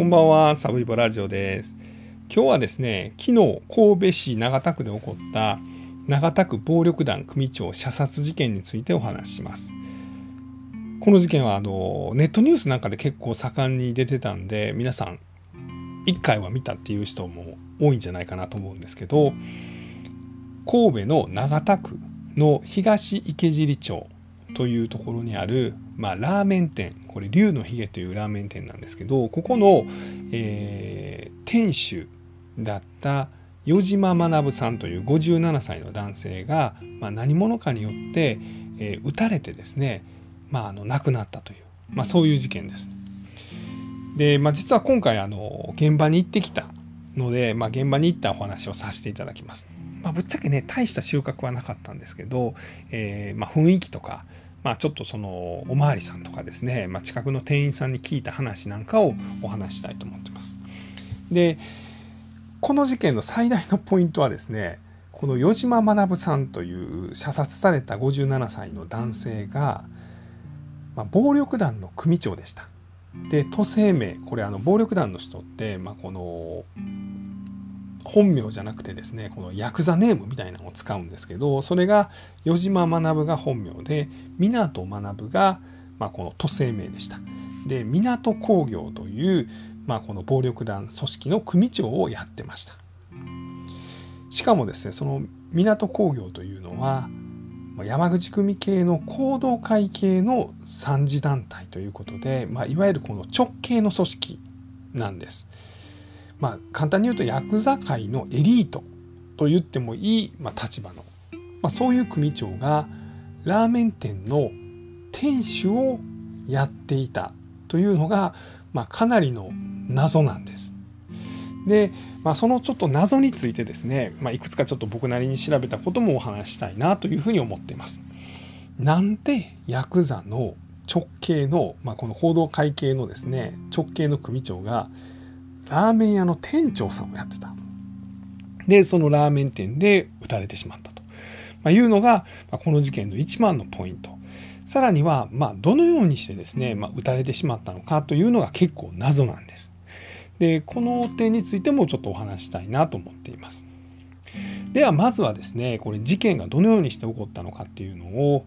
こんばんは、サブリボラジオです。今日はですね、昨日神戸市長田区で起こった長田区暴力団組長射殺事件についてお話しします。この事件はあのネットニュースなんかで結構盛んに出てたんで、皆さん1回は見たっていう人も多いんじゃないかなと思うんですけど、神戸の長田区の東池尻町というところにある、まあ、ラーメン店これ龍のひげというラーメン店なんですけどここの、えー、店主だった余島学さんという57歳の男性が、まあ、何者かによって、えー、撃たれてですね、まあ、あの亡くなったという、まあ、そういう事件です。で、まあ、実は今回あの現場に行ってきたので、まあ、現場に行ったお話をさせていただきます。まあ、ぶっちゃけね大した収穫はなかったんですけど、えー、まあ、雰囲気とか、まあ、ちょっとそのおまわりさんとかですね、まあ、近くの店員さんに聞いた話なんかをお話したいと思ってます。でこの事件の最大のポイントはですねこの余島学さんという射殺された57歳の男性が、まあ、暴力団の組長でした。で都政名これあの暴力団の人って、まあ、この本名じゃなくてですねこのヤクザネームみたいなのを使うんですけどそれが余島学が本名で湊学が、まあ、この都政名でした。で港工業という、まあ、この暴力団組織の組長をやってました。しかもですねその港工業というのは山口組系の行動会系の三次団体ということで、まあ、いわゆるこの直系の組織なんです。まあ、簡単に言うとヤクザ界のエリートと言ってもいい、まあ、立場の、まあ、そういう組長がラーメン店の店主をやっていたというのが、まあ、かなりの謎なんです。で、まあ、そのちょっと謎についてですね、まあ、いくつかちょっと僕なりに調べたこともお話したいなというふうに思っています。なんでヤクザの直系の、まあ、この報道会系のですね直系の組長がラーメン屋の店長さんをやってた。で、そのラーメン店で撃たれてしまったと、まあ、いうのが、まあ、この事件の一番のポイント。さらには、まあ、どのようにしてですね、まあ、撃たれてしまったのかというのが結構謎なんです。で、この点についてもちょっとお話したいなと思っています。では、まずはですね、これ事件がどのようにして起こったのかっていうのを、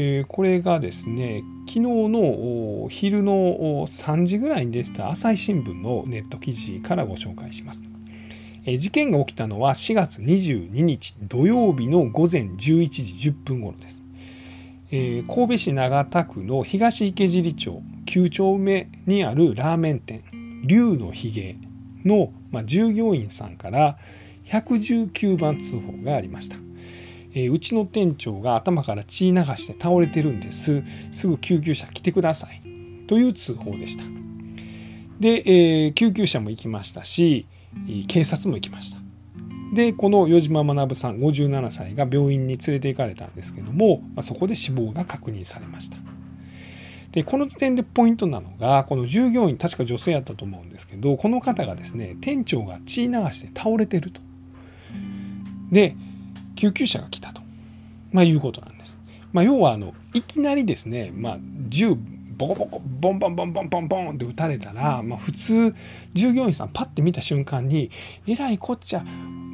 えー、これがですね昨日の昼の3時ぐらいに出てた朝日新聞のネット記事からご紹介します。え、事件が起きたのは4月22日土曜日の午前11時10分頃です。えー、神戸市長田区の東池尻町9丁目にあるラーメン店龍のひげの、まあ、従業員さんから119番通報がありました。えー、うちの店長が頭から血流して倒れてるんです。すぐ救急車来てください。という通報でした。で、えー、救急車も行きましたし、警察も行きました。で、この余島学さん57歳が病院に連れて行かれたんですけども、まあ、そこで死亡が確認されました。で、この時点でポイントなのが、この従業員、確か女性やったと思うんですけど、この方がですね、店長が血流して倒れてると。で、救急車が来たと、まあ、いうことなんです。まあ、要はあのいきなりですね、まあ、銃ボコボコボンボンボンボンボンボンって撃たれたら、まあ、普通従業員さんパッて見た瞬間にえらいこっちゃ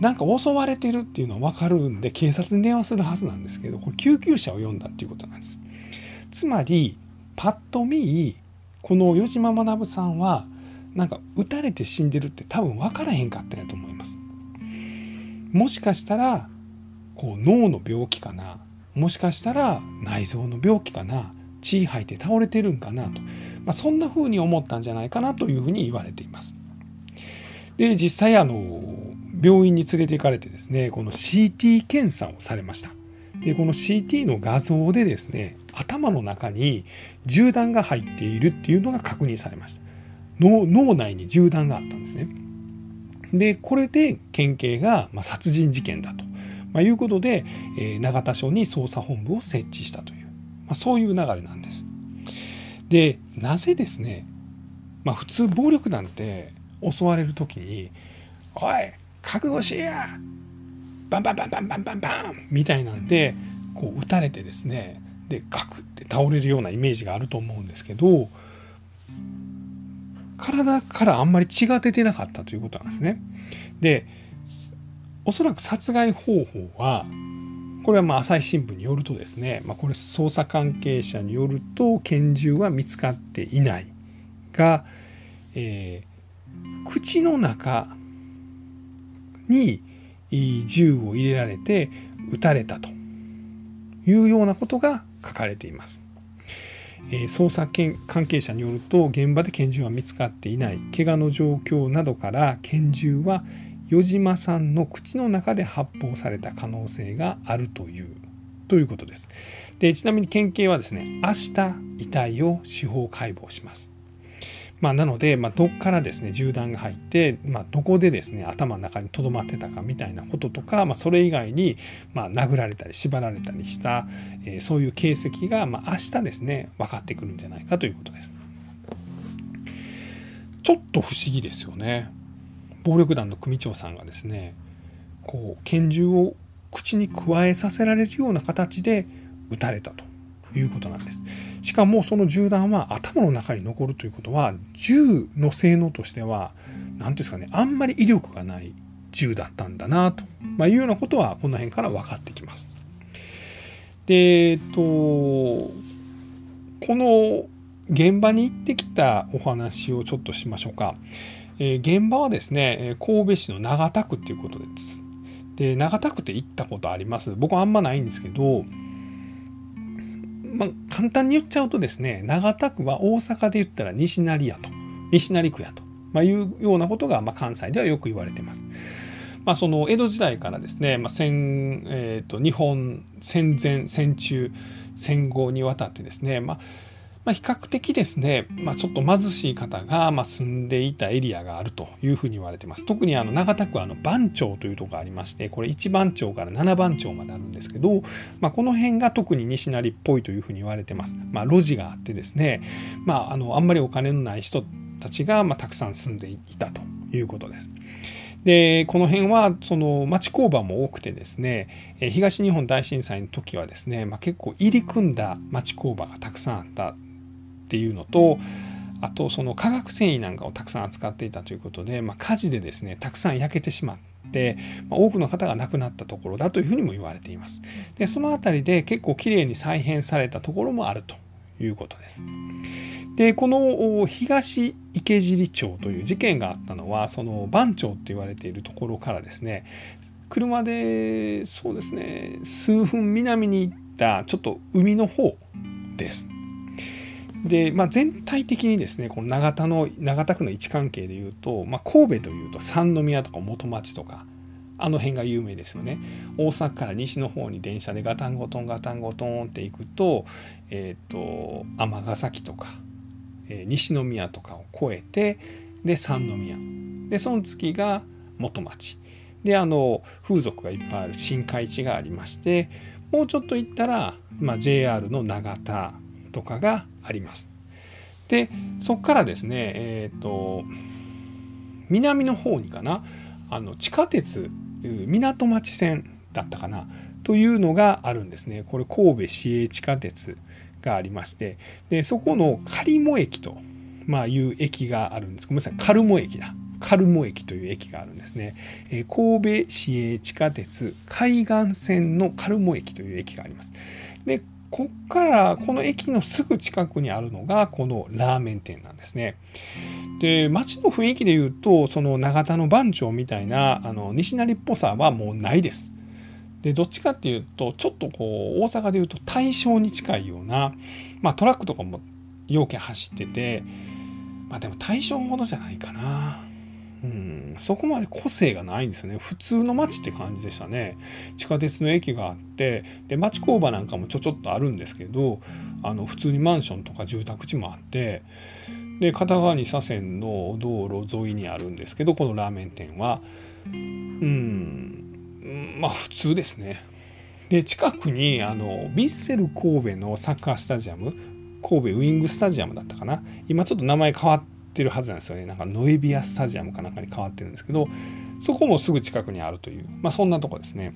なんか襲われてるっていうのは分かるんで警察に電話するはずなんですけどこれ救急車を呼んだっていうことなんです。つまりパッと見この余島学さんはなんか撃たれて死んでるって多分分からへんかったんやと思います。もしかしたらこう脳の病気かな。もしかしたら内臓の病気かな。血吐いて倒れてるんかなと、まあ、そんな風に思ったんじゃないかなというふうに言われています。で実際あの病院に連れて行かれてですねこの CT 検査をされました。でこの CT の画像でですね頭の中に銃弾が入っているっていうのが確認されました。脳脳内に銃弾があったんですね。でこれで県警が、ま殺人事件だと。まあ、いうことで、え、永田署に捜査本部を設置したという、まあ、そういう流れなんです。でなぜですね、まあ、普通暴力団って襲われる時に「おい覚悟しやバンバンバンバンバンバンバン!」みたいなんでこう撃たれてですねでガクって倒れるようなイメージがあると思うんですけど体からあんまり血が出てなかったということなんですね。でおそらく殺害方法はこれはまあ朝日新聞によるとですね、まあ、これ捜査関係者によると拳銃は見つかっていないが、えー、口の中に銃を入れられて撃たれたというようなことが書かれています。えー、捜査関係者によると現場で拳銃は見つかっていない怪我の状況などから拳銃は余島さんの口の中で発砲された可能性があるというということです。でちなみに県警はですね明日遺体を司法解剖します。まあ、なので、まあ、どっからですね銃弾が入って、まあ、どこでですね頭の中にとどまってたかみたいなこととか、まあ、それ以外に、まあ、殴られたり縛られたりした、えー、そういう形跡が、まあ、明日ですね分かってくるんじゃないかということです。ちょっと不思議ですよね。暴力団の組長さんがですねこう拳銃を口に加えさせられるような形で撃たれたということなんです。しかもその銃弾は頭の中に残るということは銃の性能としては何ていうんですかねあんまり威力がない銃だったんだなと、まあ、いうようなことはこの辺から分かってきます。でえっとこの現場に行ってきたお話をちょっとしましょうか。えー、現場はですね神戸市の長田区っていうことです。で長田区って行ったことあります？僕はあんまないんですけど、まあ、簡単に言っちゃうとですね長田区は大阪で言ったら西成屋と西成区やと、まあ、いうようなことが、まあ、関西ではよく言われてます。まあ、その江戸時代からですね、まあ戦えーと、と日本戦前戦中戦後にわたってですね、まあ、まあ、比較的ですね、まあ、ちょっと貧しい方がま住んでいたエリアがあるというふうに言われてます。特にあの長田区はあの番町というとこがありまして、これ1番町から7番町まであるんですけど、まあ、この辺が特に西成っぽいというふうに言われてます。まあ、路地があってですね、まあ、あのあんまりお金のない人たちがまたくさん住んでいたということです。でこの辺はその町工場も多くてですね東日本大震災の時はですね、まあ、結構入り組んだ町工場がたくさんあったっていうのとあとその化学繊維なんかをたくさん扱っていたということで、まあ、火事でですねたくさん焼けてしまって、ま、多くの方が亡くなったところだというふうにも言われています。でその辺りで結構きれいに再編されたところもあるということです。でこの東池尻町という事件があったのはその番町って言われているところからですね車でそうですね数分南に行ったちょっと海の方です。で、まあ、全体的にですねこの長田の長田区の位置関係でいうと、まあ、神戸というと三宮とか元町とかあの辺が有名ですよね。大阪から西の方に電車でガタンゴトンガタンゴトンって行くとえっ、ー、と尼崎とか、えー、西宮とかを越えてで三宮。でその次が元町。であの風俗がいっぱいある新海地がありましてもうちょっと行ったら、まあ、JR の長田とかがあります。でそこからですねえっ、ー、と南の方にかなあの地下鉄港町線だったかなというのがあるんですね。これ神戸市営地下鉄がありましてでそこの狩茂駅と、まあ、いう駅があるんですごめんなさいカルモ駅だカルモ駅という駅があるんですね、えー、神戸市営地下鉄海岸線のカルモ駅という駅がありますでこっからこの駅のすぐ近くにあるのがこのラーメン店なんですね。で街の雰囲気で言うとその永田の番長みたいなあの西成っぽさはもうないです。でどっちかっていうとちょっとこう大阪でいうと大正に近いような、まあ、トラックとかも要件走っててまあでも大正ほどじゃないかな。うん、そこまで個性がないんですよね。普通の街って感じでしたね。地下鉄の駅があってで町工場なんかもちょちょっとあるんですけどあの普通にマンションとか住宅地もあってで片側2車線の道路沿いにあるんですけどこのラーメン店は。うん。まあ普通ですね。で近くにあのヴィッセル神戸のサッカースタジアム神戸ウィングスタジアムだったかな。今ちょっと名前変わっってるはずなんですよねなんかノエビアスタジアムかなんかに変わってるんですけどそこもすぐ近くにあるという、まあ、そんなとこですね。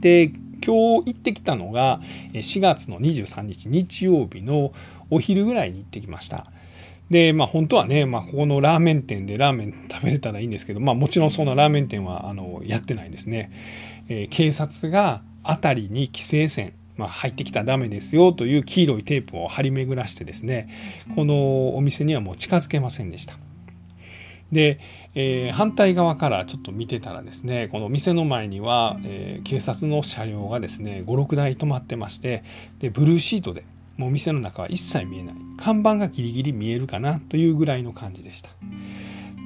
で今日行ってきたのが4月の23日日曜日のお昼ぐらいに行ってきました。でまあ本当はね、まあ、ここのラーメン店でラーメン食べれたらいいんですけど、まあ、もちろんそのラーメン店はあのやってないですね。えー、警察が辺りに規制線まあ、入ってきたらダメですよという黄色いテープを張り巡らしてですねこのお店にはもう近づけませんでした。で、えー、反対側からちょっと見てたらですねこの店の前には、えー、警察の車両がですね56台止まってましてでブルーシートでもう店の中は一切見えない看板がギリギリ見えるかなというぐらいの感じでした。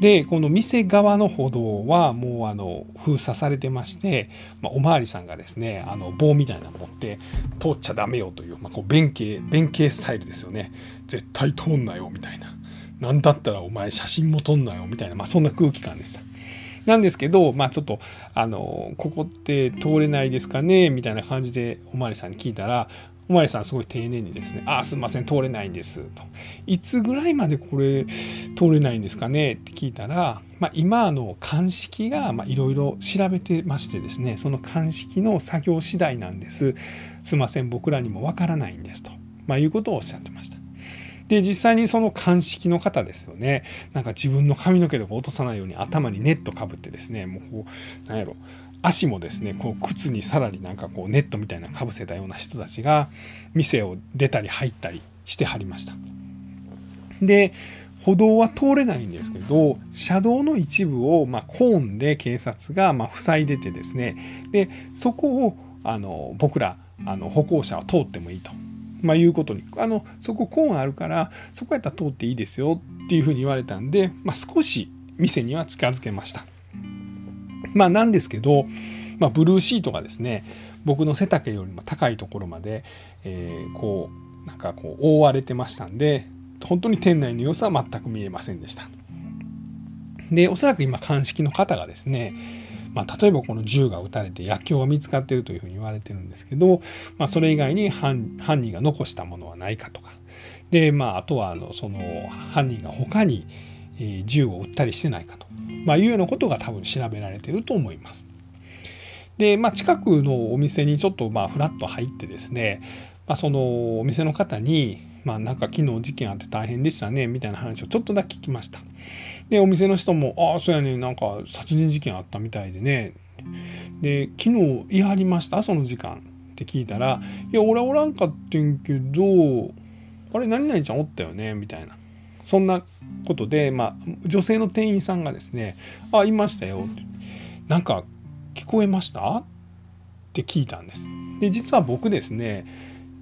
でこの店側の歩道はもうあの封鎖されてまして、まあ、おまわりさんがですねあの棒みたいなの持って通っちゃダメよという,、まあ、こう弁慶弁慶スタイルですよね絶対通んなよみたいな何だったらお前写真も撮んなよみたいな、まあ、そんな空気感でした。なんですけど、まあ、ちょっとあのここって通れないですかねみたいな感じでおまわりさんに聞いたらおまりさんすごい丁寧にですね「ああすいません通れないんです」と「いつぐらいまでこれ通れないんですかね?」って聞いたら、まあ、今の鑑識がいろいろ調べてましてですねその鑑識の作業次第なんです。すいません僕らにもわからないんですと、まあ、いうことをおっしゃってました。で実際にその鑑識の方ですよね。なんか自分の髪の毛とか落とさないように頭にネットかぶってですねもうこうなんやろ。足もですねこう靴にさらになんかこうネットみたいなかぶせたような人たちが店を出たり入ったりしてはりましたで歩道は通れないんですけど車道の一部をまコーンで警察がま塞いでてですねでそこをあの僕らあの歩行者は通ってもいいと、まあ、いうことにあのそこコーンあるからそこやったら通っていいですよっていうふうに言われたんで、まあ、少し店には近づけました。まあなんですけど、まあ、ブルーシートがですね僕の背丈よりも高いところまで、えー、こうなんかこう覆われてましたんで本当に店内の様子は全く見えませんでした。でおそらく今鑑識の方がですねまあ、例えばこの銃が撃たれて薬莢が見つかっているというふうに言われてるんですけど、まあ、それ以外に犯人が残したものはないかとかで、まあ、あとはあのその犯人が他に銃を撃ったりしてないかとまあ、いうようなことが多分調べられてると思います。で、まあ、近くのお店にちょっとまあフラッと入ってですね、まあ、そのお店の方に、まあ、なんか昨日事件あって大変でしたねみたいな話をちょっとだけ聞きました。でお店の人も「ああそうやねなんか殺人事件あったみたいでね」で「昨日言い張りましたその時間」って聞いたら「いや俺はおらんかってんけどあれ何々ちゃんおったよね」みたいなそんなことで、まあ、女性の店員さんがですね「あいましたよ」なんか聞こえました?」って聞いたんです。で実は僕ですね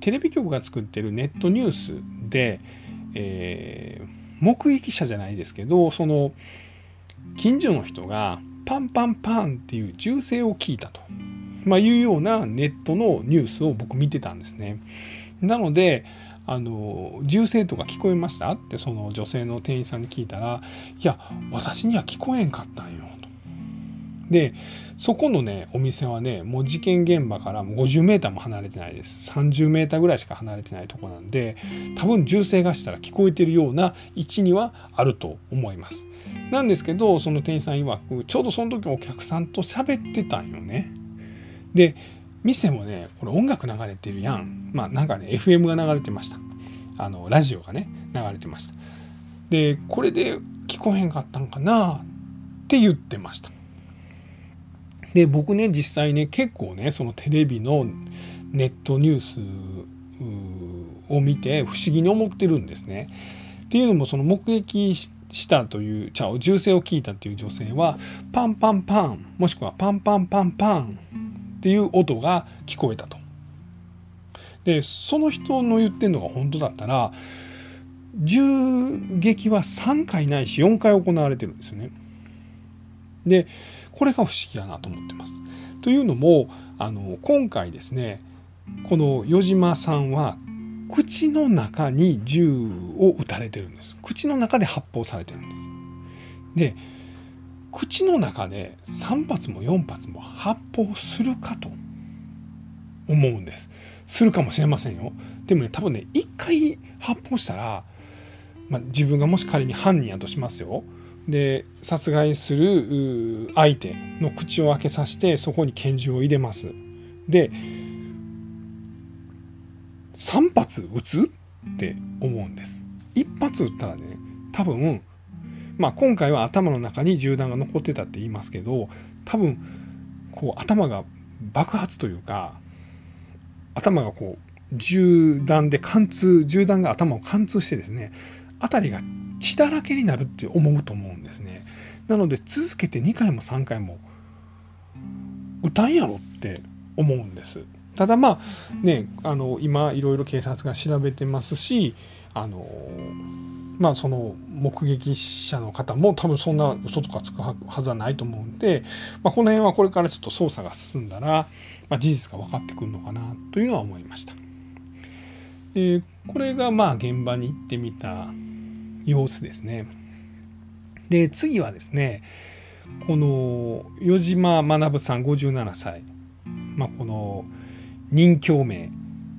テレビ局が作ってるネットニュースで、えー、目撃者じゃないですけどその近所の人がパンパンパンっていう銃声を聞いたと、まあ、いうようなネットのニュースを僕見てたんですね。なのであの銃声とか聞こえました？ってその女性の店員さんに聞いたらいや私には聞こえんかったんよと。でそこのねお店はねもう事件現場からもう 50m も離れてないです 30m ぐらいしか離れてないとこなんで多分銃声がしたら聞こえてるような位置にはあると思います。なんですけどその店員さん曰くちょうどその時お客さんと喋ってたんよね。で店もねこれ音楽流れてるやん。まあなんかね FM が流れてました。あのラジオがね流れてました。でこれで聞こえへんかったんかなって言ってました。で僕ね実際ね結構ねそのテレビのネットニュースを見て不思議に思ってるんですね。っていうのもその目撃したというじゃあ銃声を聞いたという女性はパンパンパンもしくはパンパンパンパンっていう音が聞こえたと。でその人の言ってんのが本当だったら銃撃は3回ないし4回行われてるんですよね。でこれが不思議やなと思ってます。というのもあの今回ですねこの余島さんは口の中に銃を撃たれてるんです。口の中で発砲されてるんです。で口の中で3発も4発も発砲するかと思うんです。するかもしれませんよ。でもね多分ね1回発砲したら、まあ、自分がもし仮に犯人やとしますよ。で殺害する相手の口を開けさせてそこに拳銃を入れます。で3発撃つって思うんです。1発撃ったらね多分まあ今回は頭の中に銃弾が残ってたって言いますけど多分こう頭が爆発というか頭がこう銃弾で貫通銃弾が頭を貫通してですね辺りが血だらけになるって思うと思うんですね。なので続けて2回も3回も歌んやろって思うんです。ただまあねあの今いろいろ警察が調べてますしあのまあその目撃者の方も多分そんな嘘とかつくはずはないと思うんで、まあ、この辺はこれからちょっと捜査が進んだら、まあ、事実が分かってくるのかなというのは思いました。でこれがまあ現場に行ってみた様子ですね。で次はですねこの余島学さん57歳、まあ、この任教名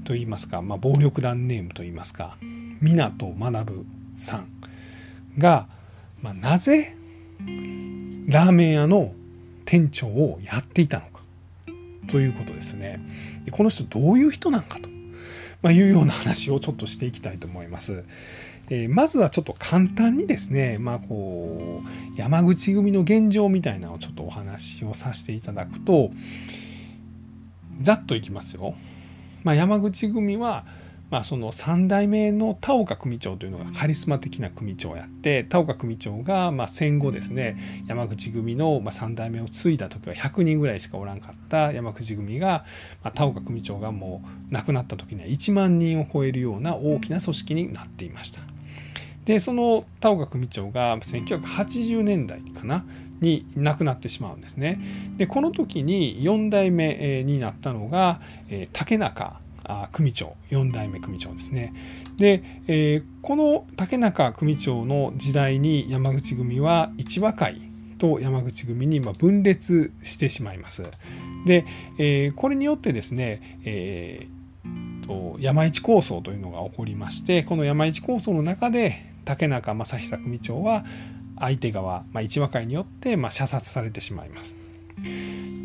といいますか、まあ、暴力団ネームといいますか湊学さんが、まあ、なぜラーメン屋の店長をやっていたのかということですね。でこの人どういう人なんかと、まあ、いうような話をちょっとしていきたいと思います。えー、まずはちょっと簡単にですね、まあ、こう山口組の現状みたいなのをちょっとお話をさせていただくとざっといきますよ。まあ、山口組はまあ、その3代目の田岡組長というのがカリスマ的な組長をやって田岡組長がまあ戦後ですね山口組のまあ3代目を継いだ時は100人ぐらいしかおらんかった山口組が、まあ、田岡組長がもう亡くなった時には1万人を超えるような大きな組織になっていました。でその田岡組長が1980年代かなに亡くなってしまうんですね。でこの時に4代目になったのが竹中組長4代目組長ですね。で、えー、この竹中組長の時代に山口組は一和会と山口組に分裂してしまいます。で、えー、これによってですね、えー、山一構想というのが起こりましてこの山一構想の中で竹中正久組長は相手側、まあ、一和会によってま射殺されてしまいます。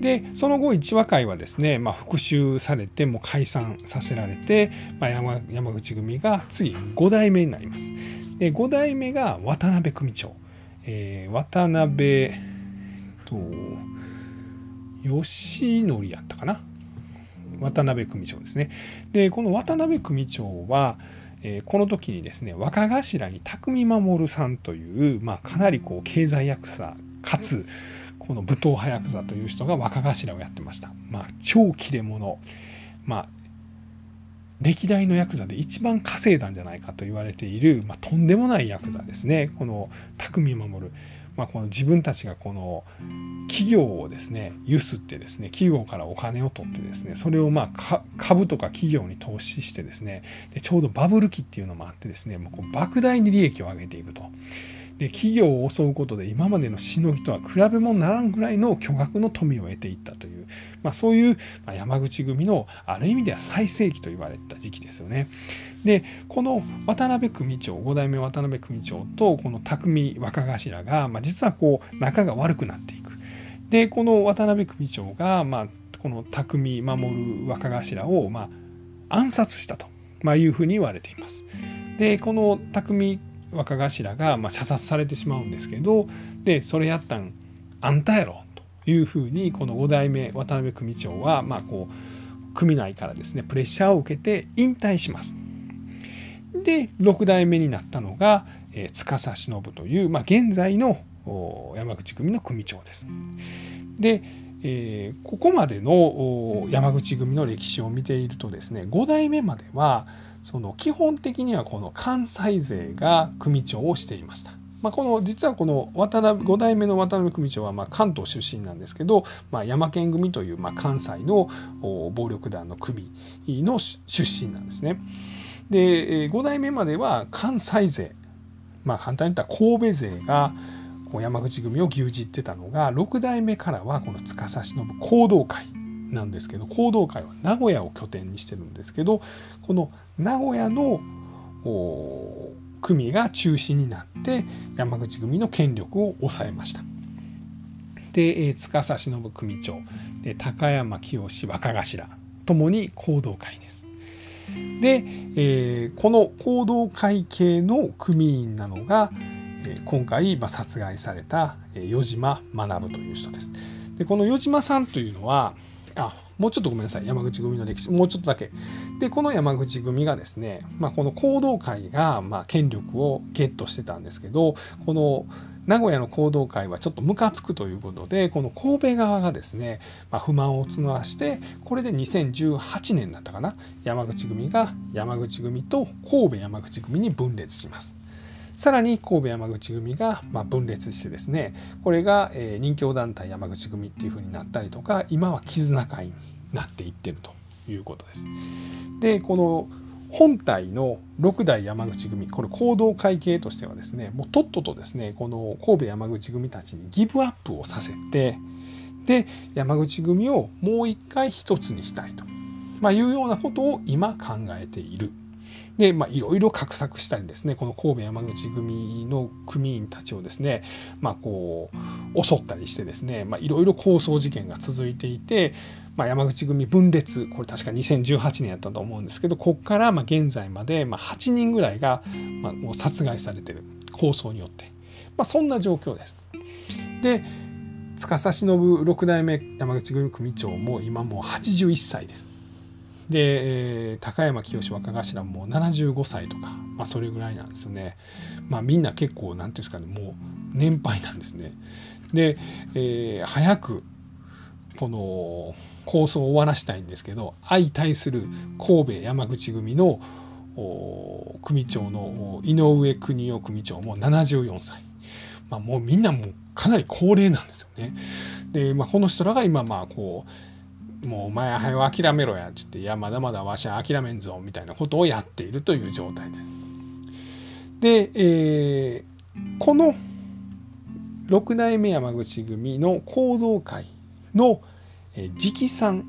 でその後一和会はですね、まあ、復讐されても解散させられて、まあ、山山口組が次5代目になります。で5代目が渡辺組長、えー、渡辺と吉則やったかな？渡辺組長ですね。でこの渡辺組長は、えー、この時にですね若頭に匠守さんという、まあ、かなりこう経済役者かつこの武闘派ヤクザという人が若頭をやってました。まあ、超切れ者。まあ、歴代のヤクザで一番稼いだんじゃないかと言われている、まあ、とんでもないヤクザですね。この匠守る。まあ、この自分たちがこの企業をですねゆすってですね企業からお金を取ってですねそれをまあ株とか企業に投資してですねでちょうどバブル期っていうのもあってですねもうこう莫大に利益を上げていくと。で企業を襲うことで今までのしのぎとは比べ物ならんぐらいの巨額の富を得ていったという、まあ、そういう山口組のある意味では最盛期と言われた時期ですよね。でこの渡辺組長5代目渡辺組長とこの匠若頭が、まあ、実はこう仲が悪くなっていく。でこの渡辺組長が、まあ、この匠守る若頭を、まあ、暗殺したと、まあ、いうふうに言われています。でこの匠若頭がま射殺されてしまうんですけどでそれやったんあんたやろというふうにこの5代目渡辺組長はまあこう組内からですねプレッシャーを受けて引退します。で6代目になったのが、えー、司忍という、まあ、現在の山口組の組長です。で、えー、ここまでの山口組の歴史を見ているとですね5代目まではその基本的にはこの関西勢が組長をしていました。まあ、この実はこの渡辺5代目の渡辺組長はま関東出身なんですけど、まあ、山県組というま関西の暴力団の組の出身なんですね。で5代目までは関西勢、まあ、簡単に言ったら神戸勢が山口組を牛耳ってたのが6代目からはこの司忍行動会なんですけど行動会は名古屋を拠点にしてるんですけどこの名古屋の組が中心になって山口組の権力を抑えました。で、えー、司忍組長で高山清若頭ともに行動会です。で、えー、この行動会系の組員なのがえ、今回、ま殺害された余島学という人です。でこの余島さんというのはあもうちょっとごめんなさい。山口組の歴史。もうちょっとだけ。でこの山口組がですね、まあ、この行動会がまあ権力をゲットしてたんですけどこの名古屋の行動会はちょっとムカつくということでこの神戸側がですね、まあ、不満を募らしてこれで2018年だったかな。山口組が山口組と神戸山口組に分裂します。さらに神戸山口組がま分裂してですねこれが任教団体山口組っていうふうになったりとか今は絆会になっていってるということです。でこの本体の六代山口組これ行動会系としてはですねもうとっととですねこの神戸山口組たちにギブアップをさせてで山口組をもう一回一つにしたいと、まあ、いうようなことを今考えているで、いろいろ画策したりですね、この神戸山口組の組員たちをですね、まあ、こう、襲ったりしてですね、いろいろ抗争事件が続いていて、まあ、山口組分裂、これ確か2018年やったと思うんですけど、ここからま現在までま8人ぐらいがまもう殺害されてる、抗争によって。まあ、そんな状況です。で、司忍六代目山口組組長も今もう81歳です。で高山清若頭も75歳とか、まあ、それぐらいなんですね。まあ、みんな結構何ていうんですかねもう年配なんですね。で、えー、早くこの構想を終わらしたいんですけど相対する神戸山口組の組長の井上邦夫組長も74歳、まあ、もうみんなもうかなり高齢なんですよね。で、まあ、この人らが今まあこうもうお前は諦めろやって言って、いや、まだまだわしは諦めんぞ、みたいなことをやっているという状態です。で、えー、この六代目山口組の行動会の直参、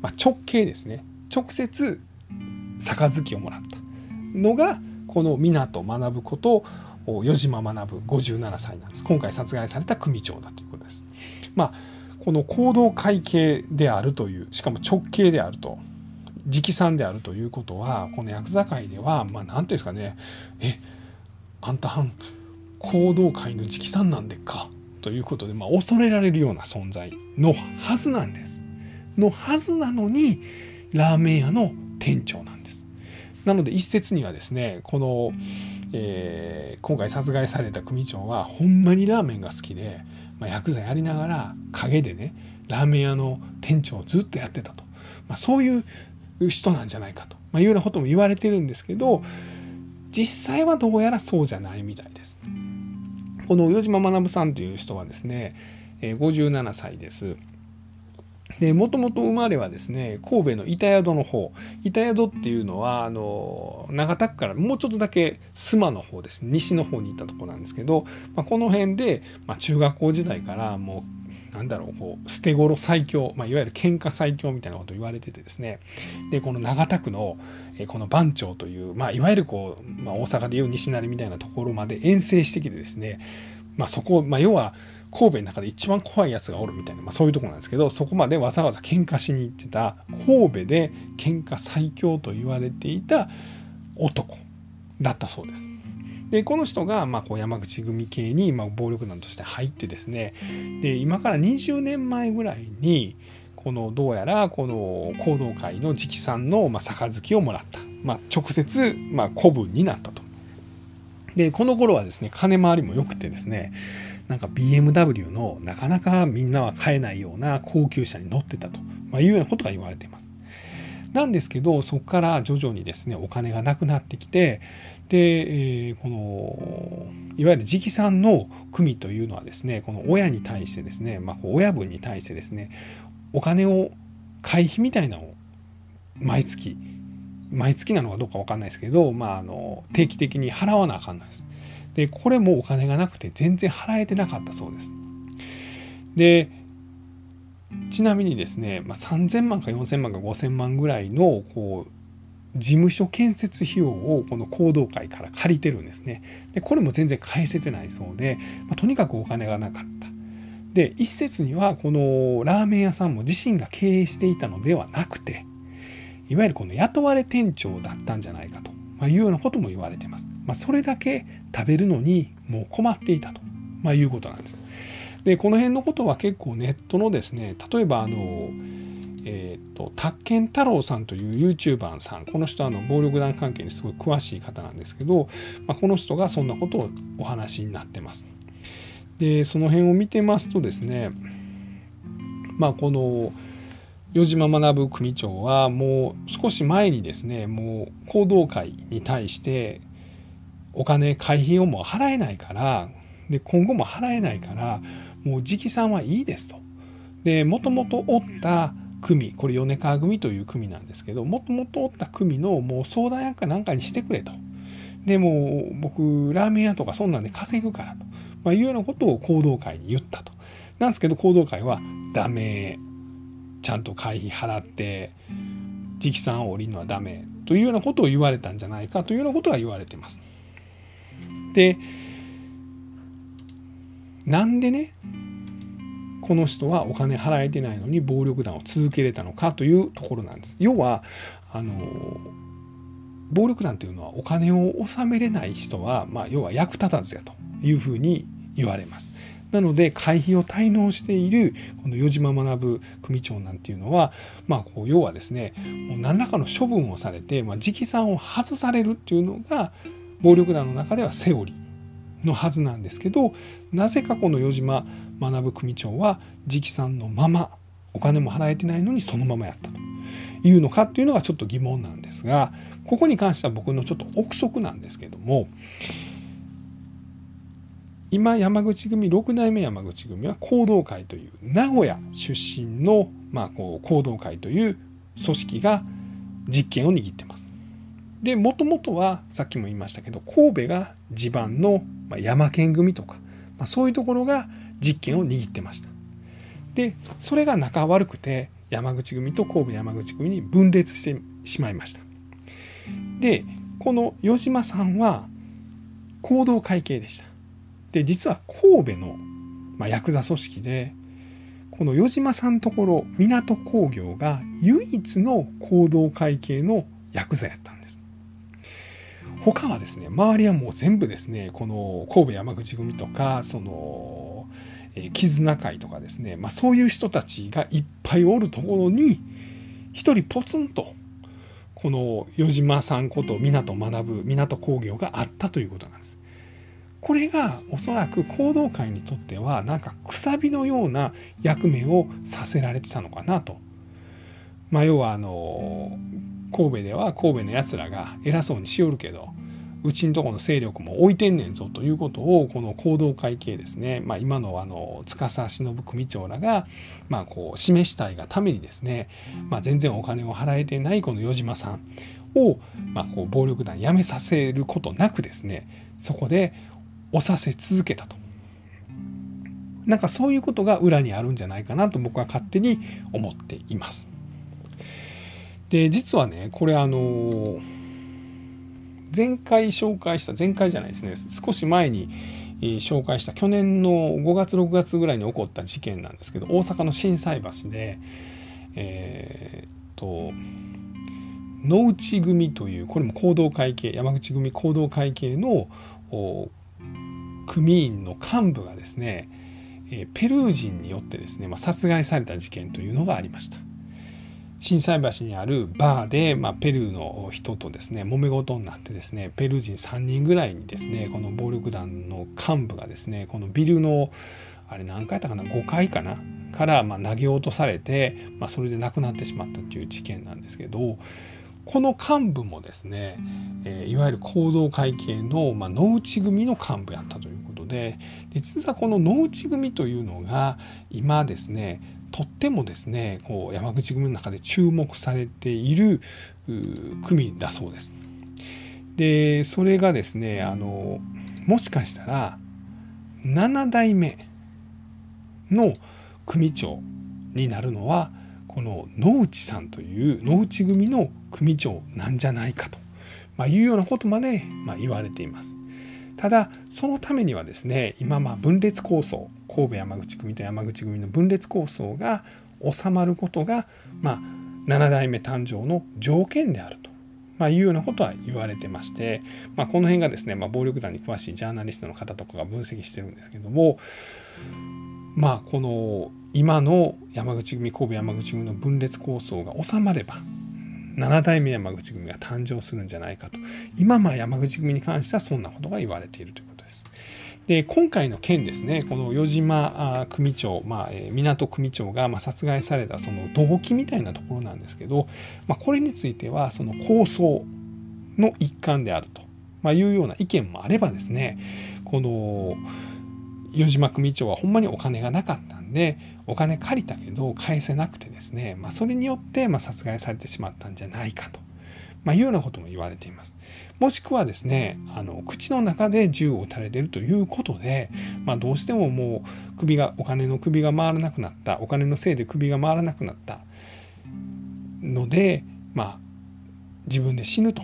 まあ、直系ですね直接杯をもらったのがこの湊学こと余島学57歳なんです今回殺害された組長だということです。まあこの行動会計であるというしかも直系であると直参であるということはこのヤクザ界ではまあ何ていうんですかねえあんたはん行動会の直参なんでか？ということで、まあ、恐れられるような存在のはずなんです。のはずなのにラーメン屋の店長なんです。なので一説にはですねこの、えー、今回殺害された組長はほんまにラーメンが好きでまあ、ヤクザやりながら陰でねラーメン屋の店長をずっとやってたと、まあ、そういう人なんじゃないかと、まあ、いうようなことも言われてるんですけど実際はどうやらそうじゃないみたいです。この与島学さんという人はですね57歳です。でもともと生まれはですね神戸の板宿の方。板宿っていうのはあの長田区からもうちょっとだけ須磨の方です。西の方に行ったとこなんですけど、まあ、この辺で、まあ、中学校時代からもうなんだろうこう捨て頃最強、まあ、いわゆる喧嘩最強みたいなことを言われててですね。でこの長田区のこの番長という、まあ、いわゆるこう、まあ、大阪でいう西成みたいなところまで遠征してきてですね、まあ、そこ、まあ、要は神戸の中で一番怖いやつがおるみたいな、まあ、そういうとこなんですけどそこまでわざわざ喧嘩しに行ってた神戸で喧嘩最強と言われていた男だったそうです。でこの人が、ま、こう山口組系に、ま、暴力団として入ってですねで今から20年前ぐらいにこのどうやらこの行動会の直参の、ま、杯をもらった、まあ、直接、まあ、古文になったと。でこの頃はですね金回りも良くてですねなんか BMW のなかなかみんなは買えないような高級車に乗ってたと、まあ、いうようなことが言われています。なんですけどそこから徐々にですねお金がなくなってきてで、えー、このいわゆる直参の組というのはですねこの親に対してですね、まあ、親分に対してですねお金を会費みたいなのを毎月毎月なのかどうか分かんないですけど、まあ、あの定期的に払わなあかんないです。でこれもお金がなくて全然払えてなかったそうです。でちなみにですね、まあ、3,000万か4,000万か5,000万ぐらいのこう事務所建設費用をこの行動会から借りてるんですね。でこれも全然返せてないそうで、まあ、とにかくお金がなかった。で一説にはこのラーメン屋さんも自身が経営していたのではなくていわゆるこの雇われ店長だったんじゃないかとま、いうようなことも言われてます。まあ、それだけ食べるのにもう困っていたと、まあ、いうことなんです。でこの辺のことは結構ネットのですね例えばあのえーと、宅建太郎さんという YouTuber さんこの人はあの暴力団関係にすごい詳しい方なんですけど、まあ、この人がそんなことをお話になってます。でその辺を見てますとですねまあこの余島学組長はもう少し前にですねもう行動会に対してお金会費をもう払えないからで今後も払えないからもう直参はいいですと。でもともとおった組これ米川組という組なんですけどもともとおった組のもう相談役かなんかにしてくれと。でも僕ラーメン屋とかそんなんで稼ぐからと、まあ、いうようなことを行動会に言ったと。なんですけど行動会はダメちゃんと会費払って直参を降りるのはダメというようなことを言われたんじゃないかというようなことが言われてます。でなんでねこの人はお金払えてないのに暴力団を続けれたのかというところなんです。要はあの暴力団というのはお金を納めれない人は、まあ、要は役立たずやというふうに言われます。なので会費を滞納しているこの余島学組長なんていうのは、まあ、こう要はですねもう何らかの処分をされて、まあ、直参を外されるっていうのが暴力団の中ではセオリーのはずなんですけどなぜかこの余島学組長は直参のままお金も払えてないのにそのままやったというのかっていうのがちょっと疑問なんですがここに関しては僕のちょっと憶測なんですけども今山口組6代目山口組は行動会という名古屋出身の、まあ、こう行動会という組織が実権を握ってます。でもともとはさっきも言いましたけど神戸が地盤の山県組とか、まあ、そういうところが実権を握ってました。でそれが仲悪くて山口組と神戸山口組に分裂してしまいました。でこの与島さんは行動会系でした。で実は神戸の、まあ、ヤクザ組織でこの与島さんところ港工業が唯一の行動会系のヤクザやった。他はですね周りはもう全部ですねこの神戸山口組とかその絆会とかですね、まあ、そういう人たちがいっぱいおるところに一人ポツンとこの余島さんこと港学ぶ港工業があったということなんです。これがおそらく行動会にとってはなんかくさびのような役目をさせられてたのかなと。まあ、要はあの神戸では神戸のやつらが偉そうにしよるけどうちんとこの勢力も置いてんねんぞということをこの行動会系ですね、まあ、今のあの司忍組長らが、まあ、こう示したいがためにですね、まあ、全然お金を払えてないこの余島さんを、まあ、こう暴力団やめさせることなくですねそこで押させ続けたと。なんかそういうことが裏にあるんじゃないかなと僕は勝手に思っています。で実はねこれあの前回紹介した前回じゃないですね少し前に紹介した去年の5月6月ぐらいに起こった事件なんですけど大阪の心斎橋でえー、っと野内組というこれも行動会系山口組行動会系の組員の幹部がですねペルー人によってですね、まあ、殺害された事件というのがありました。心斎橋にあるバーで、まあ、ペルーの人とですね揉め事になってですねペルー人3人ぐらいにですねこの暴力団の幹部がですねこのビルのあれ何回やったかな5階かなからま投げ落とされて、まあ、それで亡くなってしまったという事件なんですけどこの幹部もですね、えー、いわゆる行動会系の、まあ、野内組の幹部やったということで実はこの野内組というのが今ですねとってもですねこう山口組の中で注目されている組だそうです。でそれがですねあのもしかしたら7代目の組長になるのはこの野内さんという野内組の組長なんじゃないかと、まあ、いうようなことまで、まあ、言われています。ただそのためにはですね今まあ分裂構想神戸山口組と山口組の分裂構想が収まることが、まあ、7代目誕生の条件であると、まあ、いうようなことは言われてまして、まあ、この辺がですね、まあ、暴力団に詳しいジャーナリストの方とかが分析してるんですけどもまあこの今の山口組神戸山口組の分裂構想が収まれば7代目山口組が誕生するんじゃないかと今まあ山口組に関してはそんなことが言われているということです。で今回の件ですねこの余島組長、まあ、港組長が殺害されたその動機みたいなところなんですけど、まあ、これについてはその構想の一環であると、まいうような意見もあればですねこの余島組長はほんまにお金がなかったんでお金借りたけど返せなくてですね、まあ、それによってま殺害されてしまったんじゃないかと、まあ、いうようなことも言われています。もしくはですねあの口の中で銃を撃たれてるということで、まあ、どうしてももう首がお金の首が回らなくなったお金のせいで首が回らなくなったので、まあ、自分で死ぬと。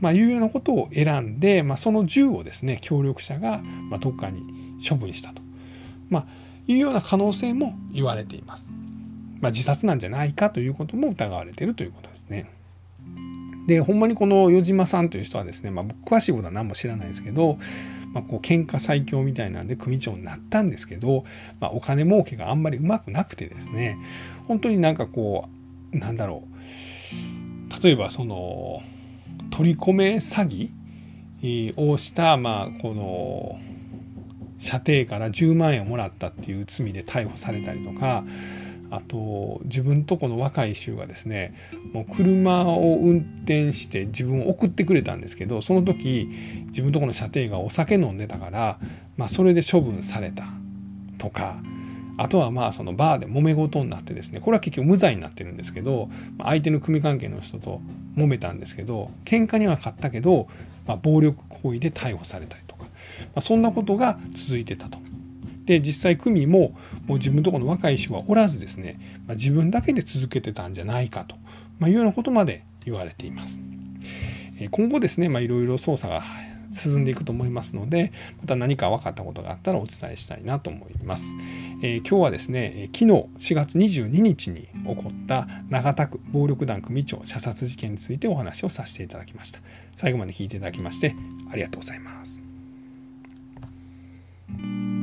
まあ、いうようなことを選んで、まあ、その銃をですね協力者が、まどっかに処分したと、まあ、いうような可能性も言われています。まあ、自殺なんじゃないかということも疑われているということですね。でほんまにこの余島さんという人はですね、まあ、僕詳しいことは何も知らないですけど、まあ、こう喧嘩最強みたいなんで組長になったんですけど、まあ、お金儲けがあんまりうまくなくてですね本当になんかこうなんだろう例えばその取り込め詐欺をした、まあ、この射程から10万円をもらったっていう罪で逮捕されたりとかあと自分とこの若い衆がですねもう車を運転して自分を送ってくれたんですけどその時自分とこの射程がお酒飲んでたから、まあ、それで処分されたとかあとはまあそのバーで揉め事になってですねこれは結局無罪になってるんですけど相手の組関係の人と揉めたんですけど喧嘩には勝ったけど、まあ、暴力行為で逮捕されたりまそんなことが続いてたと。で実際組ももう自分のところの若い人はおらずですね、まあ、自分だけで続けてたんじゃないかと、まあ、いうようなことまで言われています。今後ですね、まあ、いろいろ捜査が進んでいくと思いますのでまた何か分かったことがあったらお伝えしたいなと思います。えー、今日はですね昨日4月22日に起こった長田区暴力団組長射殺事件についてお話をさせていただきました。最後まで聞いていただきましてありがとうございます。Thank you.